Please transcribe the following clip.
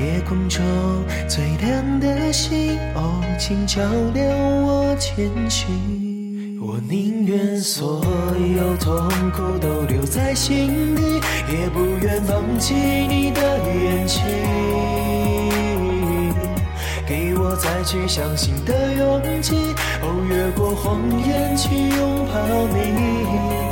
夜空中最亮的星，哦，请照亮我前行。我宁愿所有痛苦都留在心底，也不愿放弃你的眼睛。给我再去相信的勇气，哦，越过谎言去拥抱你。